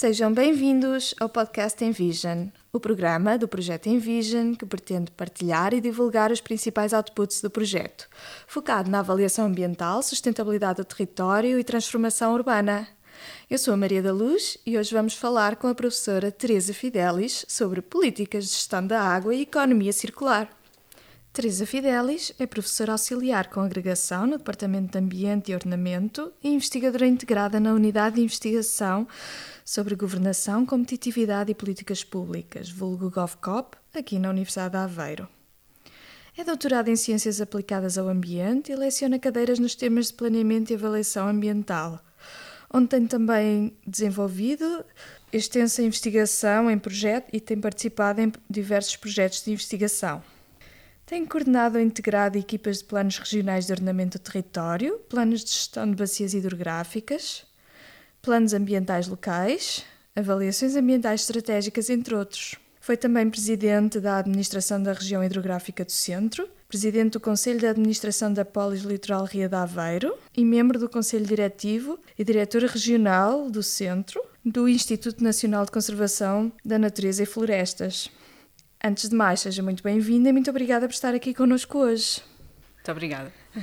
Sejam bem-vindos ao podcast Envision, o programa do projeto Envision que pretende partilhar e divulgar os principais outputs do projeto, focado na avaliação ambiental, sustentabilidade do território e transformação urbana. Eu sou a Maria da Luz e hoje vamos falar com a professora Teresa Fidelis sobre políticas de gestão da água e economia circular. Teresa Fidelis é professora auxiliar com agregação no Departamento de Ambiente e Ornamento e investigadora integrada na Unidade de Investigação sobre Governação, Competitividade e Políticas Públicas, vulgo GovCop, aqui na Universidade de Aveiro. É doutorada em Ciências Aplicadas ao Ambiente e leciona cadeiras nos temas de planeamento e avaliação ambiental, onde tem também desenvolvido extensa investigação em projeto e tem participado em diversos projetos de investigação. Tem coordenado ou integrado equipas de planos regionais de ordenamento do território, planos de gestão de bacias hidrográficas, planos ambientais locais, avaliações ambientais estratégicas, entre outros. Foi também presidente da administração da região hidrográfica do Centro, presidente do Conselho de Administração da Polis Litoral Ria de Aveiro e membro do Conselho Diretivo e diretora regional do Centro do Instituto Nacional de Conservação da Natureza e Florestas. Antes de mais, seja muito bem-vinda e muito obrigada por estar aqui connosco hoje. Muito obrigada.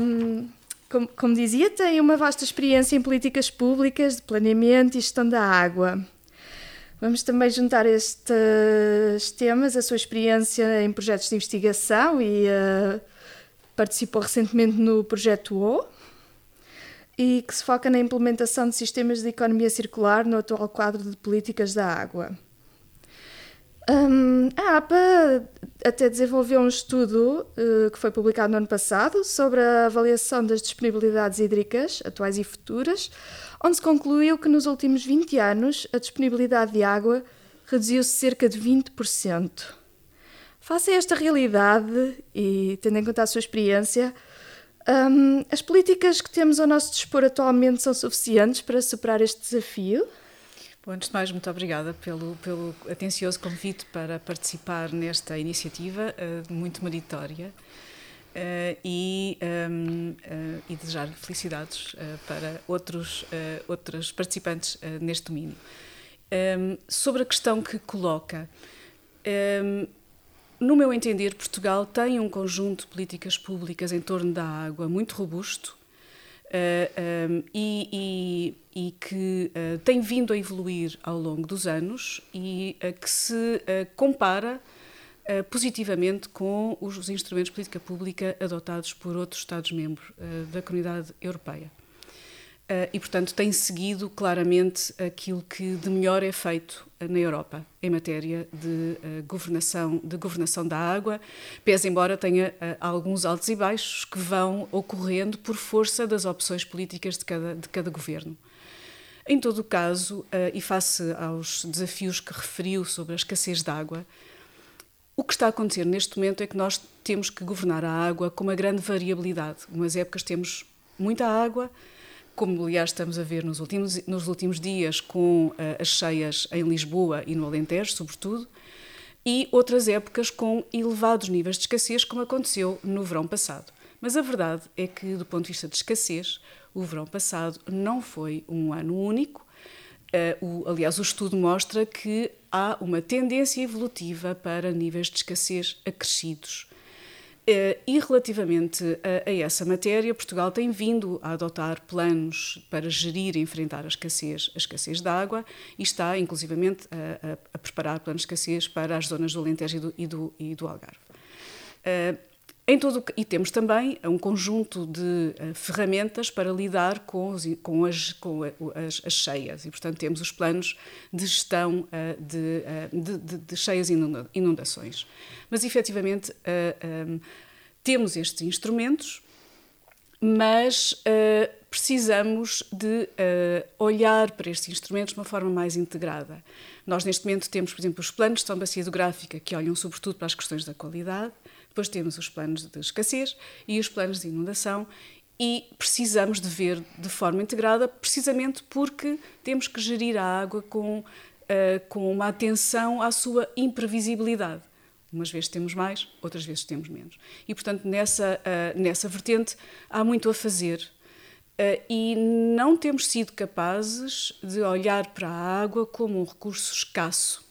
um, como, como, dizia, tem uma vasta experiência em políticas públicas de planeamento e gestão da água. Vamos também juntar estes temas, a sua experiência em projetos de investigação e uh, participou recentemente no projeto O, e que se foca na implementação de sistemas de economia circular no atual quadro de políticas da água. Um, a APA até desenvolveu um estudo uh, que foi publicado no ano passado sobre a avaliação das disponibilidades hídricas, atuais e futuras, onde se concluiu que nos últimos 20 anos a disponibilidade de água reduziu-se cerca de 20%. Face a esta realidade e tendo em conta a sua experiência, um, as políticas que temos ao nosso dispor atualmente são suficientes para superar este desafio? Bom, antes de mais, muito obrigada pelo, pelo atencioso convite para participar nesta iniciativa uh, muito meritória uh, e, um, uh, eh, e desejar felicidades para outros, outros participantes neste domínio. Um, sobre a questão que coloca, um, no meu entender, Portugal tem um conjunto de políticas públicas em torno da água muito robusto um, e, e, e, que uh, tem vindo a evoluir ao longo dos anos e uh, que se compara positivamente com os instrumentos de política pública adotados por outros Estados-membros da Comunidade Europeia. Uh, e, portanto, tem seguido claramente aquilo que de melhor é feito na Europa em matéria de, uh, governação, de governação da água, pese embora tenha uh, alguns altos e baixos que vão ocorrendo por força das opções políticas de cada, de cada governo. Em todo o caso, e face aos desafios que referiu sobre a escassez de água, o que está a acontecer neste momento é que nós temos que governar a água com uma grande variabilidade. Umas épocas temos muita água, como aliás estamos a ver nos últimos, nos últimos dias com uh, as cheias em Lisboa e no Alentejo, sobretudo, e outras épocas com elevados níveis de escassez, como aconteceu no verão passado. Mas a verdade é que, do ponto de vista de escassez, o verão passado não foi um ano único. Uh, o, aliás, o estudo mostra que há uma tendência evolutiva para níveis de escassez acrescidos e relativamente a, a, essa matéria, Portugal tem vindo a adotar planos para gerir e enfrentar a escassez, a escassez de água e está, inclusivamente, a, a, a preparar planos de escassez para as zonas do Alentejo e do, e do, e do Algarve. Uh, em todo, e temos também um conjunto de ferramentas para lidar com, os, com, as, com as, as, cheias e, portanto, temos os planos de gestão de, de, de, de, cheias e inundações. Mas, efetivamente, temos estes instrumentos, mas precisamos de olhar para estes instrumentos de uma forma mais integrada. Nós, neste momento, temos, por exemplo, os planos de gestão bacia hidrográfica que olham sobretudo para as questões da qualidade, depois temos os planos de escassez e os planos de inundação e precisamos de ver de forma integrada, precisamente porque temos que gerir a água com, uh, com uma atenção à sua imprevisibilidade. Umas vezes temos mais, outras vezes temos menos. E, portanto, nessa, uh, nessa vertente há muito a fazer. e não temos sido capazes de olhar para a água como um recurso escasso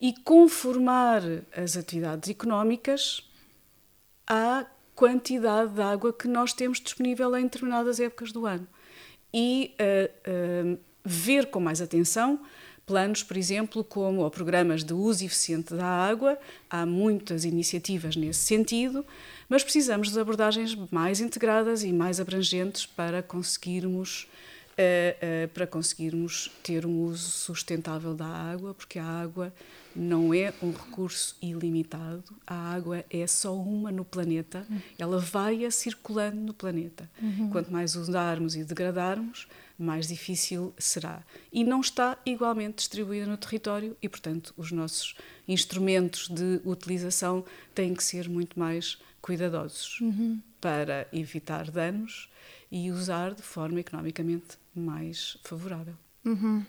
e conformar as atividades económicas à quantidade de água que nós temos disponível em determinadas épocas do ano. E uh, uh, ver com mais atenção planos, por exemplo, como ou programas de uso eficiente da água. Há muitas iniciativas nesse sentido, mas precisamos de abordagens mais integradas e mais abrangentes para conseguirmos uh, para conseguirmos ter um uso sustentável da água, porque a água não é um recurso ilimitado, a água é só uma no planeta, ela vai a circulando no planeta. Uhum. Quanto mais usarmos e degradarmos, mais difícil será. E não está igualmente distribuída no território e, portanto, os nossos instrumentos de utilização têm que ser muito mais cuidadosos uhum. para evitar danos e usar de forma economicamente mais favorável. Uhum.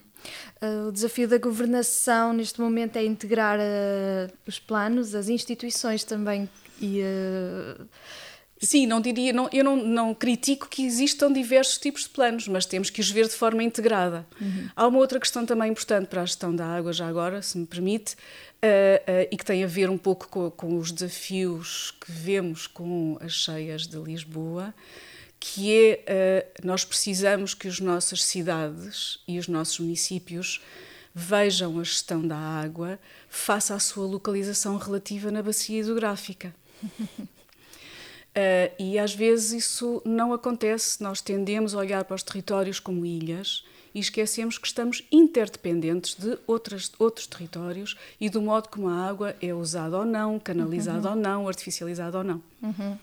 Uh, o desafio da governação neste momento é integrar uh, os planos, as instituições também e uh... Sim, não diria, não, eu não, não, critico que existam diversos tipos de planos, mas temos que os ver de forma integrada. Uhum. Há uma outra questão também importante para a gestão da água, já agora, se me permite, uh, uh, e que tem a ver um pouco com, com, os desafios que vemos com as cheias de Lisboa, que é uh, nós precisamos que as nossas cidades e os nossos municípios vejam a gestão da água face à sua localização relativa na bacia hidrográfica. uh, e às vezes isso não acontece, nós tendemos a olhar para os territórios como ilhas e esquecemos que estamos interdependentes de outras, outros territórios e do modo como a água é usada ou não, canalizada uhum. ou não, artificializada ou não. Uhum.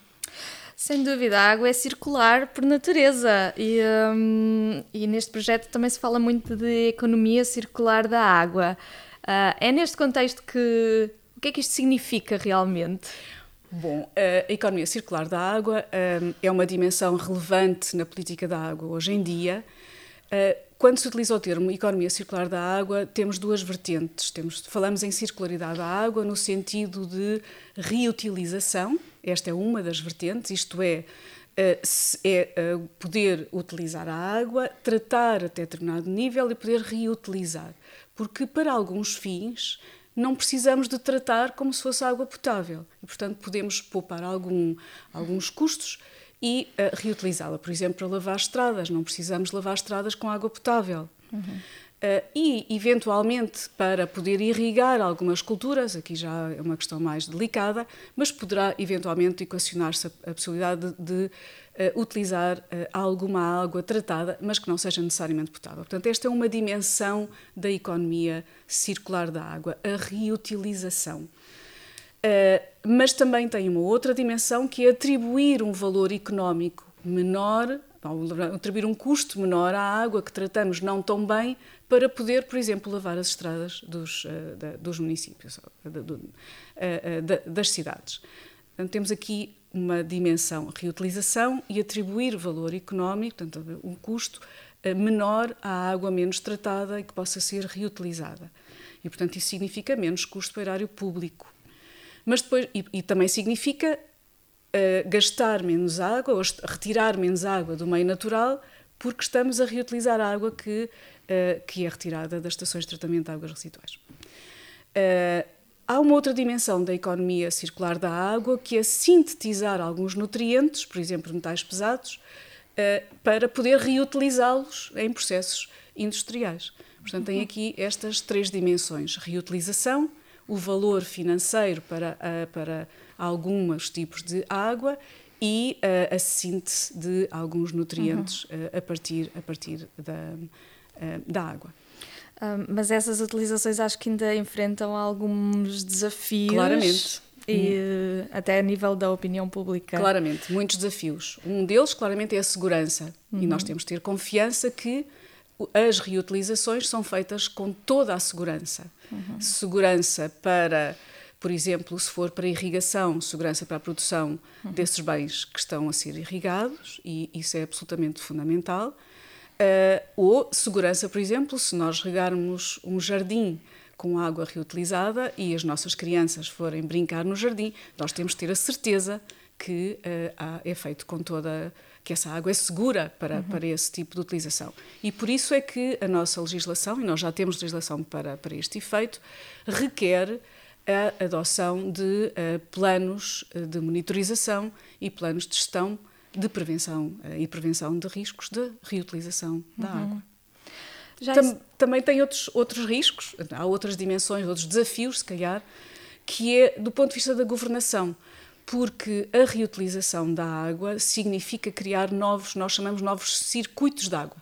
Sem dúvida, a água é circular por natureza e, um, e neste projeto também se fala muito de economia circular da água. Uh, é neste contexto que. O que é que isto significa realmente? Bom, a economia circular da água um, é uma dimensão relevante na política da água hoje em dia. Uh, quando se utiliza o termo economia circular da água, temos duas vertentes. Temos, falamos em circularidade da água no sentido de reutilização, esta é uma das vertentes, isto é, eh, é eh, poder utilizar a água, tratar até determinado nível e poder reutilizar. Porque para alguns fins não precisamos de tratar como se fosse água potável. E, portanto, podemos poupar algum, alguns custos e uh, reutilizá-la. Por exemplo, para lavar estradas, não precisamos lavar estradas com água potável. Uhum. Uh, e, eventualmente, para poder irrigar algumas culturas, aqui já é uma questão mais delicada, mas poderá eventualmente equacionar-se a, a, possibilidade de, de uh, utilizar uh, alguma água tratada, mas que não seja necessariamente potável. Portanto, esta é uma dimensão da economia circular da água, a reutilização. mas também tem uma outra dimensão que é atribuir um valor económico menor atribuir um custo menor à água que tratamos não tão bem para poder, por exemplo, lavar as estradas dos, uh, da, dos municípios, uh, uh, das cidades. Portanto, temos aqui uma dimensão reutilização e atribuir valor económico, portanto, um custo menor à água menos tratada e que possa ser reutilizada. E, portanto, isso significa menos custo para o erário público. Mas depois, e, e também significa uh, gastar menos água ou retirar menos água do meio natural porque estamos a reutilizar a água que, uh, que é retirada das estações de tratamento de águas residuais. Uh, há uma outra dimensão da economia circular da água que é sintetizar alguns nutrientes, por exemplo, metais pesados, para poder reutilizá-los em processos industriais. Portanto, tem aqui estas três dimensões: reutilização, o valor financeiro para, para alguns tipos de água e uh, a síntese de alguns nutrientes uhum. uh, a partir, a partir da, da água. Um, mas essas utilizações acho que ainda enfrentam alguns desafios. Claramente. E hum. até a nível da opinião pública. Claramente, muitos desafios. Um deles, claramente, é a segurança. Uhum. E nós temos de ter confiança que as reutilizações são feitas com toda a segurança. Uhum. Segurança para por exemplo, se for para irrigação, segurança para a produção uhum. desses bens que estão a ser irrigados, e isso é absolutamente fundamental. Uh, ou segurança, por exemplo, se nós regarmos um jardim com água reutilizada e as nossas crianças forem brincar no jardim, nós temos de ter a certeza que uh, é feito com toda que essa água é segura para, uhum. para esse tipo de utilização. E por isso é que a nossa legislação, e nós já temos legislação para, para este efeito, requer a adoção de uh, planos de monitorização e planos de gestão de prevenção uh, e prevenção de riscos de reutilização da uhum. água. Tam, também tem outros, outros riscos, há outras dimensões, outros desafios, se calhar, que é do ponto de vista da governação porque a reutilização da água significa criar novos, nós chamamos novos circuitos de água.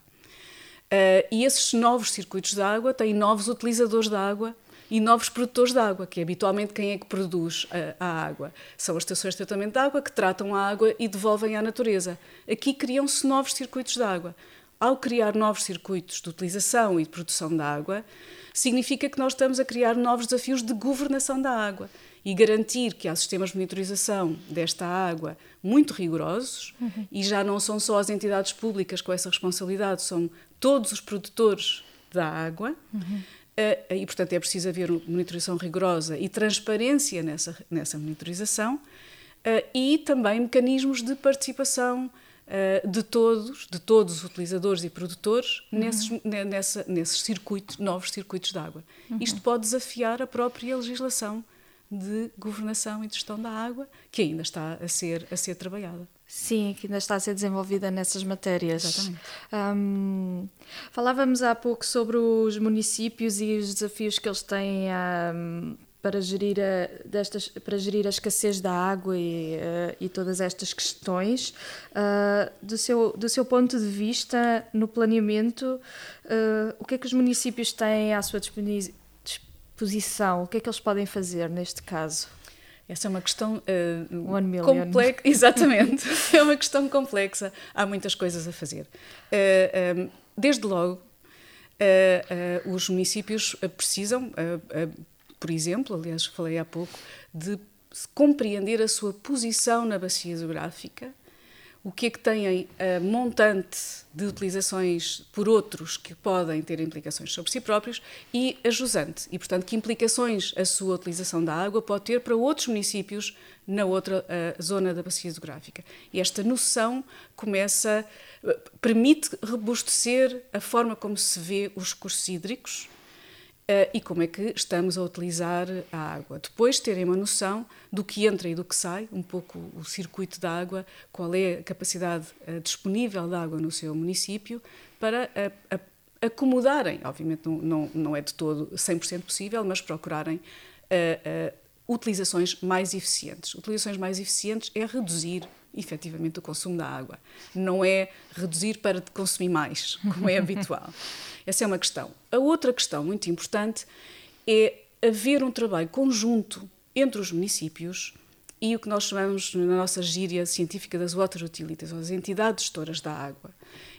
Uh, e esses novos circuitos de água têm novos utilizadores da água e novos produtores de água, que é habitualmente quem é que produz a, a, água. São as estações de tratamento de água que tratam a água e devolvem à natureza. Aqui criam-se novos circuitos de água. Ao criar novos circuitos de utilização e de produção da água, significa que nós estamos a criar novos desafios de governação da água e garantir que há sistemas de monitorização desta água muito rigorosos uhum. e já não são só as entidades públicas com essa responsabilidade, são todos os produtores da água. Uhum. Uh, e, portanto, é preciso haver uma monitorização rigorosa e transparência nessa, nessa monitorização uh, e também mecanismos de participação uh, de todos, de todos os utilizadores e produtores uhum. nesses, nessa, nesses circuitos, novos circuitos de água. Uhum. Isto pode desafiar a própria legislação de governação e de gestão da água, que ainda está a ser, a ser trabalhada. Sim, que ainda está a ser desenvolvida nessas matérias. Exatamente. Um, falávamos há pouco sobre os municípios e os desafios que eles têm um, para, gerir a, destas, para gerir a escassez da água e, uh, e todas estas questões. Uh, do, seu, do seu ponto de vista, no planeamento, uh, o que é que os municípios têm à sua exposição, o que é que eles podem fazer neste caso? Essa é uma questão uh, complexa. Exatamente, é uma questão complexa. Há muitas coisas a fazer. Uh, eh, um, desde logo, uh, os municípios precisam, por exemplo, aliás, falei há pouco, de compreender a sua posição na bacia geográfica o que é que têm a montante de utilizações por outros que podem ter implicações sobre si próprios e a jusante. E, portanto, que implicações a sua utilização da água pode ter para outros municípios na outra zona da bacia hidrográfica. E esta noção começa, permite robustecer a forma como se vê os recursos hídricos Uh, e como é que estamos a utilizar a água. Depois terem uma noção do que entra e do que sai, um pouco o circuito da água, qual é a capacidade uh, disponível de água no seu município, para acomodarem, obviamente não, não, não, é de todo 100% possível, mas procurarem utilizações mais eficientes. Utilizações mais eficientes é reduzir efetivamente o consumo da água, não é reduzir para consumir mais, como é habitual. Essa é uma questão. A outra questão muito importante é haver um trabalho conjunto entre os municípios e o que nós chamamos na nossa gíria científica das water utilities, ou as entidades gestoras da água.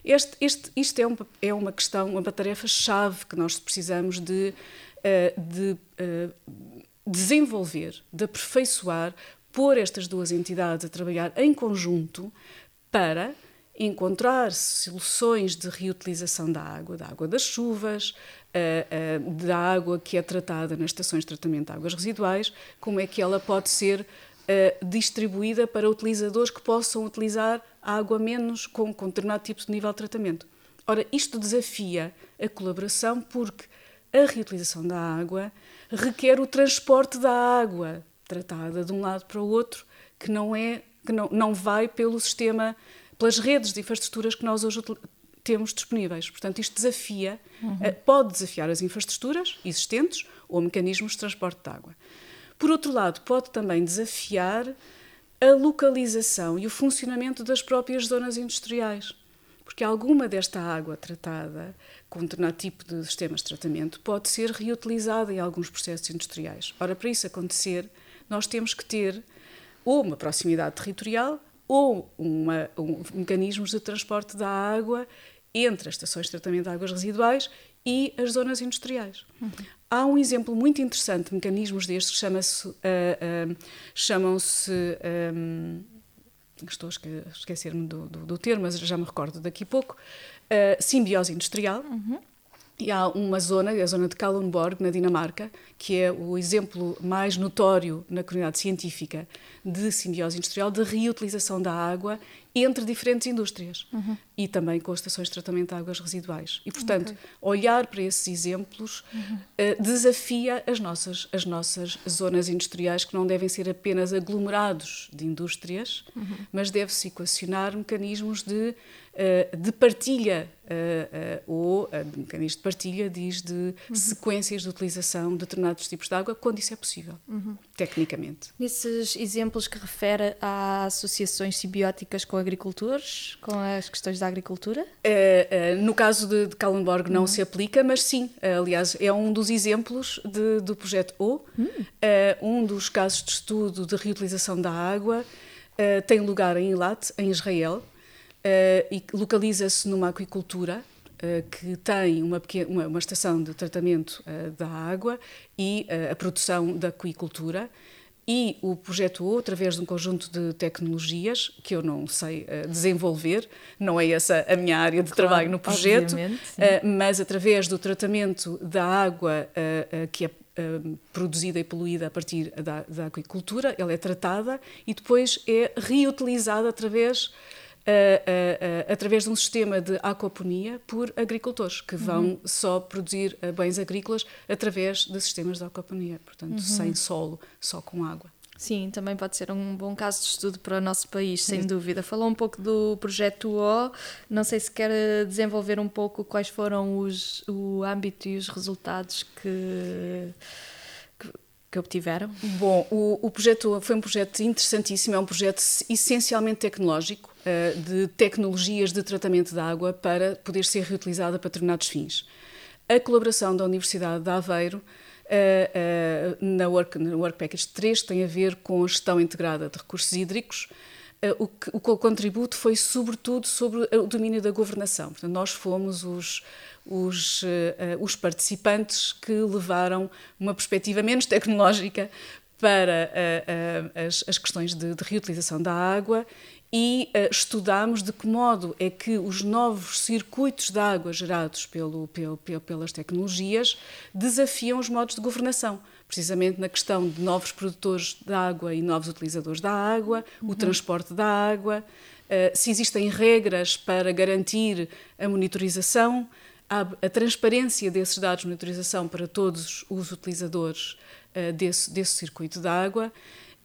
Este, este, isto é, um, é uma questão, uma tarefa-chave que nós precisamos de, uh, de uh, desenvolver, de aperfeiçoar, pôr estas duas entidades a trabalhar em conjunto para encontrar soluções de reutilização da água, da água das chuvas, eh, eh, da água que é tratada nas estações de tratamento de águas residuais, como é que ela pode ser eh, distribuída para utilizadores que possam utilizar água menos com, com determinado tipo de nível de tratamento. Ora, isto desafia a colaboração porque a reutilização da água requer o transporte da água tratada de um lado para o outro, que não é que não, não vai pelo sistema pelas redes de infraestruturas que nós hoje temos disponíveis. Portanto, isto desafia, uhum. pode desafiar as infraestruturas existentes ou mecanismos de transporte de água. Por outro lado, pode também desafiar a localização e o funcionamento das próprias zonas industriais. Porque alguma desta água tratada com determinado tipo de sistemas de tratamento pode ser reutilizada em alguns processos industriais. Ora, para isso acontecer, nós temos que ter ou uma proximidade territorial ou uma, um, mecanismos de transporte da água entre as estações de tratamento de águas residuais e as zonas industriais. Uhum. Há um exemplo muito interessante de mecanismos destes que chama-se, uh, uh, chamam-se, um, estou a esquecer-me do, do, do, termo, mas já me recordo daqui a pouco, uh, simbiose industrial. Uhum. E há uma zona, a zona de Kalundborg, na Dinamarca, que é o exemplo mais notório na comunidade científica de simbiose industrial, de reutilização da água entre diferentes indústrias uhum. e também com estações de tratamento de águas residuais. E, portanto, okay. olhar para esses exemplos uhum. uh, desafia as nossas, as nossas zonas industriais, que não devem ser apenas aglomerados de indústrias, uhum. mas deve-se equacionar mecanismos de uh, de partilha, uh, ou uh, mecanismo de partilha diz de sequências de utilização de determinados tipos de água, quando isso é possível, tecnicamente. Nesses exemplos que refere a associações simbióticas com agricultores, com as questões da agricultura? no caso de, de Kallenborg não uhum. se aplica, mas sim, aliás, é um dos exemplos de, do projeto O, hum. um dos casos de estudo de reutilização da água. tem lugar em Eilat, em Israel, uh, e localiza-se numa aquicultura uh, que tem uma, pequena, uma, uma, estação de tratamento uh, da água e a produção da aquicultura. E o projeto O, através de um conjunto de tecnologias que eu não sei desenvolver, não é essa a minha área de claro, trabalho no projeto, mas através do tratamento da água que é produzida e poluída a partir da, da aquicultura, ela é tratada e depois é reutilizada através uh, uh, através de um sistema de aquaponia por agricultores, que vão uhum. só produzir bens agrícolas através de sistemas de aquaponia, portanto, uhum. sem solo, só com água. Sim, também pode ser um bom caso de estudo para o nosso país, sem dúvida. Falou um pouco do projeto O, não sei se quer desenvolver um pouco quais foram os, o âmbito e os resultados que, que, obtiveram. Bom, o, o projeto foi um projeto interessantíssimo, é um projeto essencialmente tecnológico, eh, de tecnologias de tratamento da água para poder ser reutilizada para determinados fins. A colaboração da Universidade de Aveiro uh, uh, na, work, Work Package 3 tem a ver com a gestão integrada de recursos hídricos. O, que, o contributo foi sobretudo sobre o domínio da governação. Portanto, nós fomos os, os, os participantes que levaram uma perspectiva menos tecnológica para as, as, questões de, de reutilização da água e uh, estudámos de que modo é que os novos circuitos de água gerados pelo, pelo, pelas tecnologias desafiam os modos de governação, precisamente na questão de novos produtores de água e novos utilizadores da água, uhum. o transporte da água, uh, se existem regras para garantir a monitorização, a, transparência desses dados de monitorização para todos os utilizadores uh, desse, desse circuito de água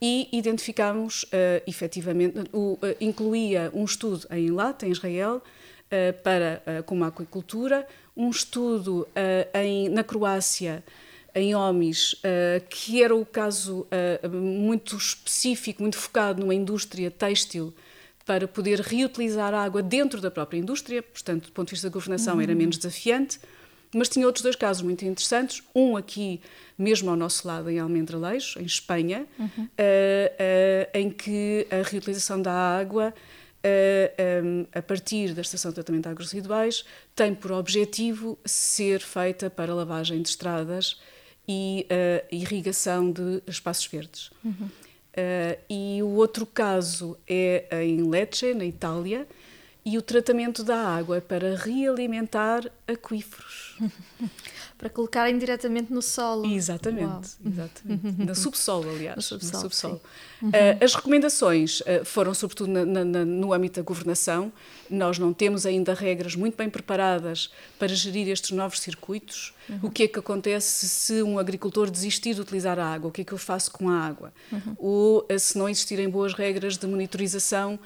e identificámos uh, efetivamente, uh, incluía um estudo em Eilat, em Israel, uh, para, uh, como aquicultura, um estudo em, na Croácia, em Omis, que era o caso muito específico, muito focado numa indústria têxtil, para poder reutilizar a água dentro da própria indústria, portanto, do ponto de vista da governação, uhum. era menos desafiante. Mas tinha outros dois casos muito interessantes. Um aqui, mesmo ao nosso lado, em Almendralejo, em Espanha, uhum. uh, uh, em que a reutilização da água, uh, um, a partir da estação de tratamento de águas residuais, tem por objetivo ser feita para lavagem de estradas e irrigação de espaços verdes. Uhum. E o outro caso é em Lecce, na Itália, e o tratamento da água para realimentar aquíferos. para colocarem diretamente no solo. Exatamente, exatamente. no subsolo, aliás. No subsolo. No subsolo. Uhum. Uh, as recomendações uh, foram sobretudo na, na, no âmbito da governação. Nós não temos ainda regras muito bem preparadas para gerir estes novos circuitos. Uhum. O que é que acontece se um agricultor desistir de utilizar a água? O que é que eu faço com a água? Uhum. Ou uh, se não existirem boas regras de monitorização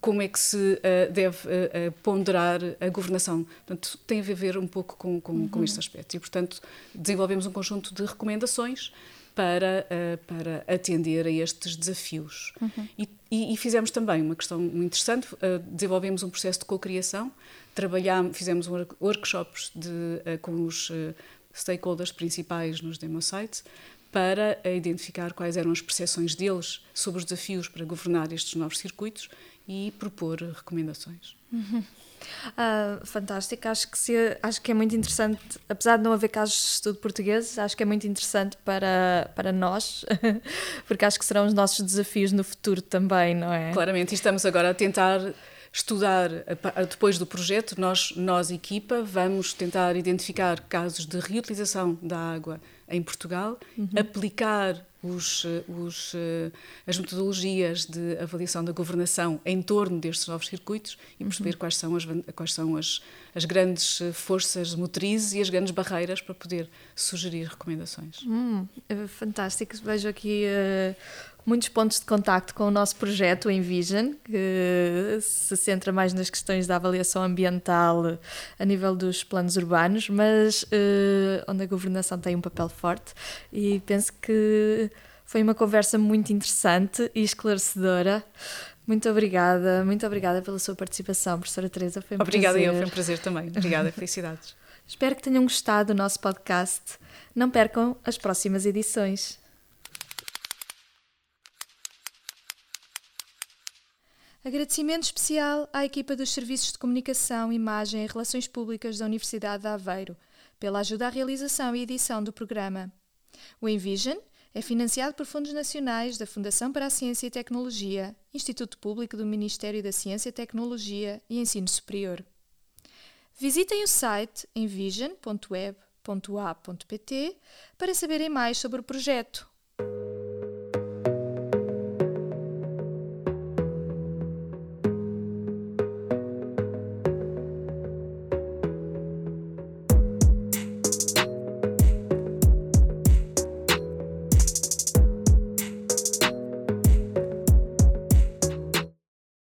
como é que se uh, deve uh, ponderar a governação. Portanto, tem a ver um pouco com, com, uhum. com este aspecto. E, portanto, desenvolvemos um conjunto de recomendações para, uh, para atender a estes desafios. Uhum. E, e, e, fizemos também uma questão muito interessante, desenvolvemos um processo de cocriação, trabalhamos, fizemos workshops de, com os stakeholders principais nos demo sites para identificar quais eram as percepções deles sobre os desafios para governar estes novos circuitos e propor recomendações. Uhum. Uh, fantástico, acho que, se, acho que é muito interessante, apesar de não haver casos de estudo portugueses, acho que é muito interessante para, para nós, porque acho que serão os nossos desafios no futuro também, não é? Claramente, e estamos agora a tentar estudar, depois do projeto, nós, nós, equipa, vamos tentar identificar casos de reutilização da água em Portugal, uhum. aplicar os, os, as metodologias de avaliação da governação em torno destes novos circuitos e perceber uhum. quais são, as, quais são as, as grandes forças motrizes e as grandes barreiras para poder sugerir recomendações. Hum, é fantástico. Vejo aqui uh, muitos pontos de contacto com o nosso projeto, o Envision, que se centra mais nas questões da avaliação ambiental a nível dos planos urbanos, mas uh, onde a governação tem um papel forte e penso que foi uma conversa muito interessante e esclarecedora. Muito obrigada, muito obrigada pela sua participação, professora Teresa. Foi um Obrigada, prazer. eu, foi um prazer também. Obrigada, felicidades. Espero que tenham gostado do nosso podcast. Não percam as próximas edições. Agradecimento especial à equipa dos Serviços de Comunicação, Imagem e Relações Públicas da Universidade de Aveiro pela ajuda à realização e edição do programa. O Envision é financiado por fundos nacionais da Fundação para a Ciência e Tecnologia, Instituto Público do Ministério da Ciência, Tecnologia e Ensino Superior. Visitem o site envision.web.a.pt para saberem mais sobre o projeto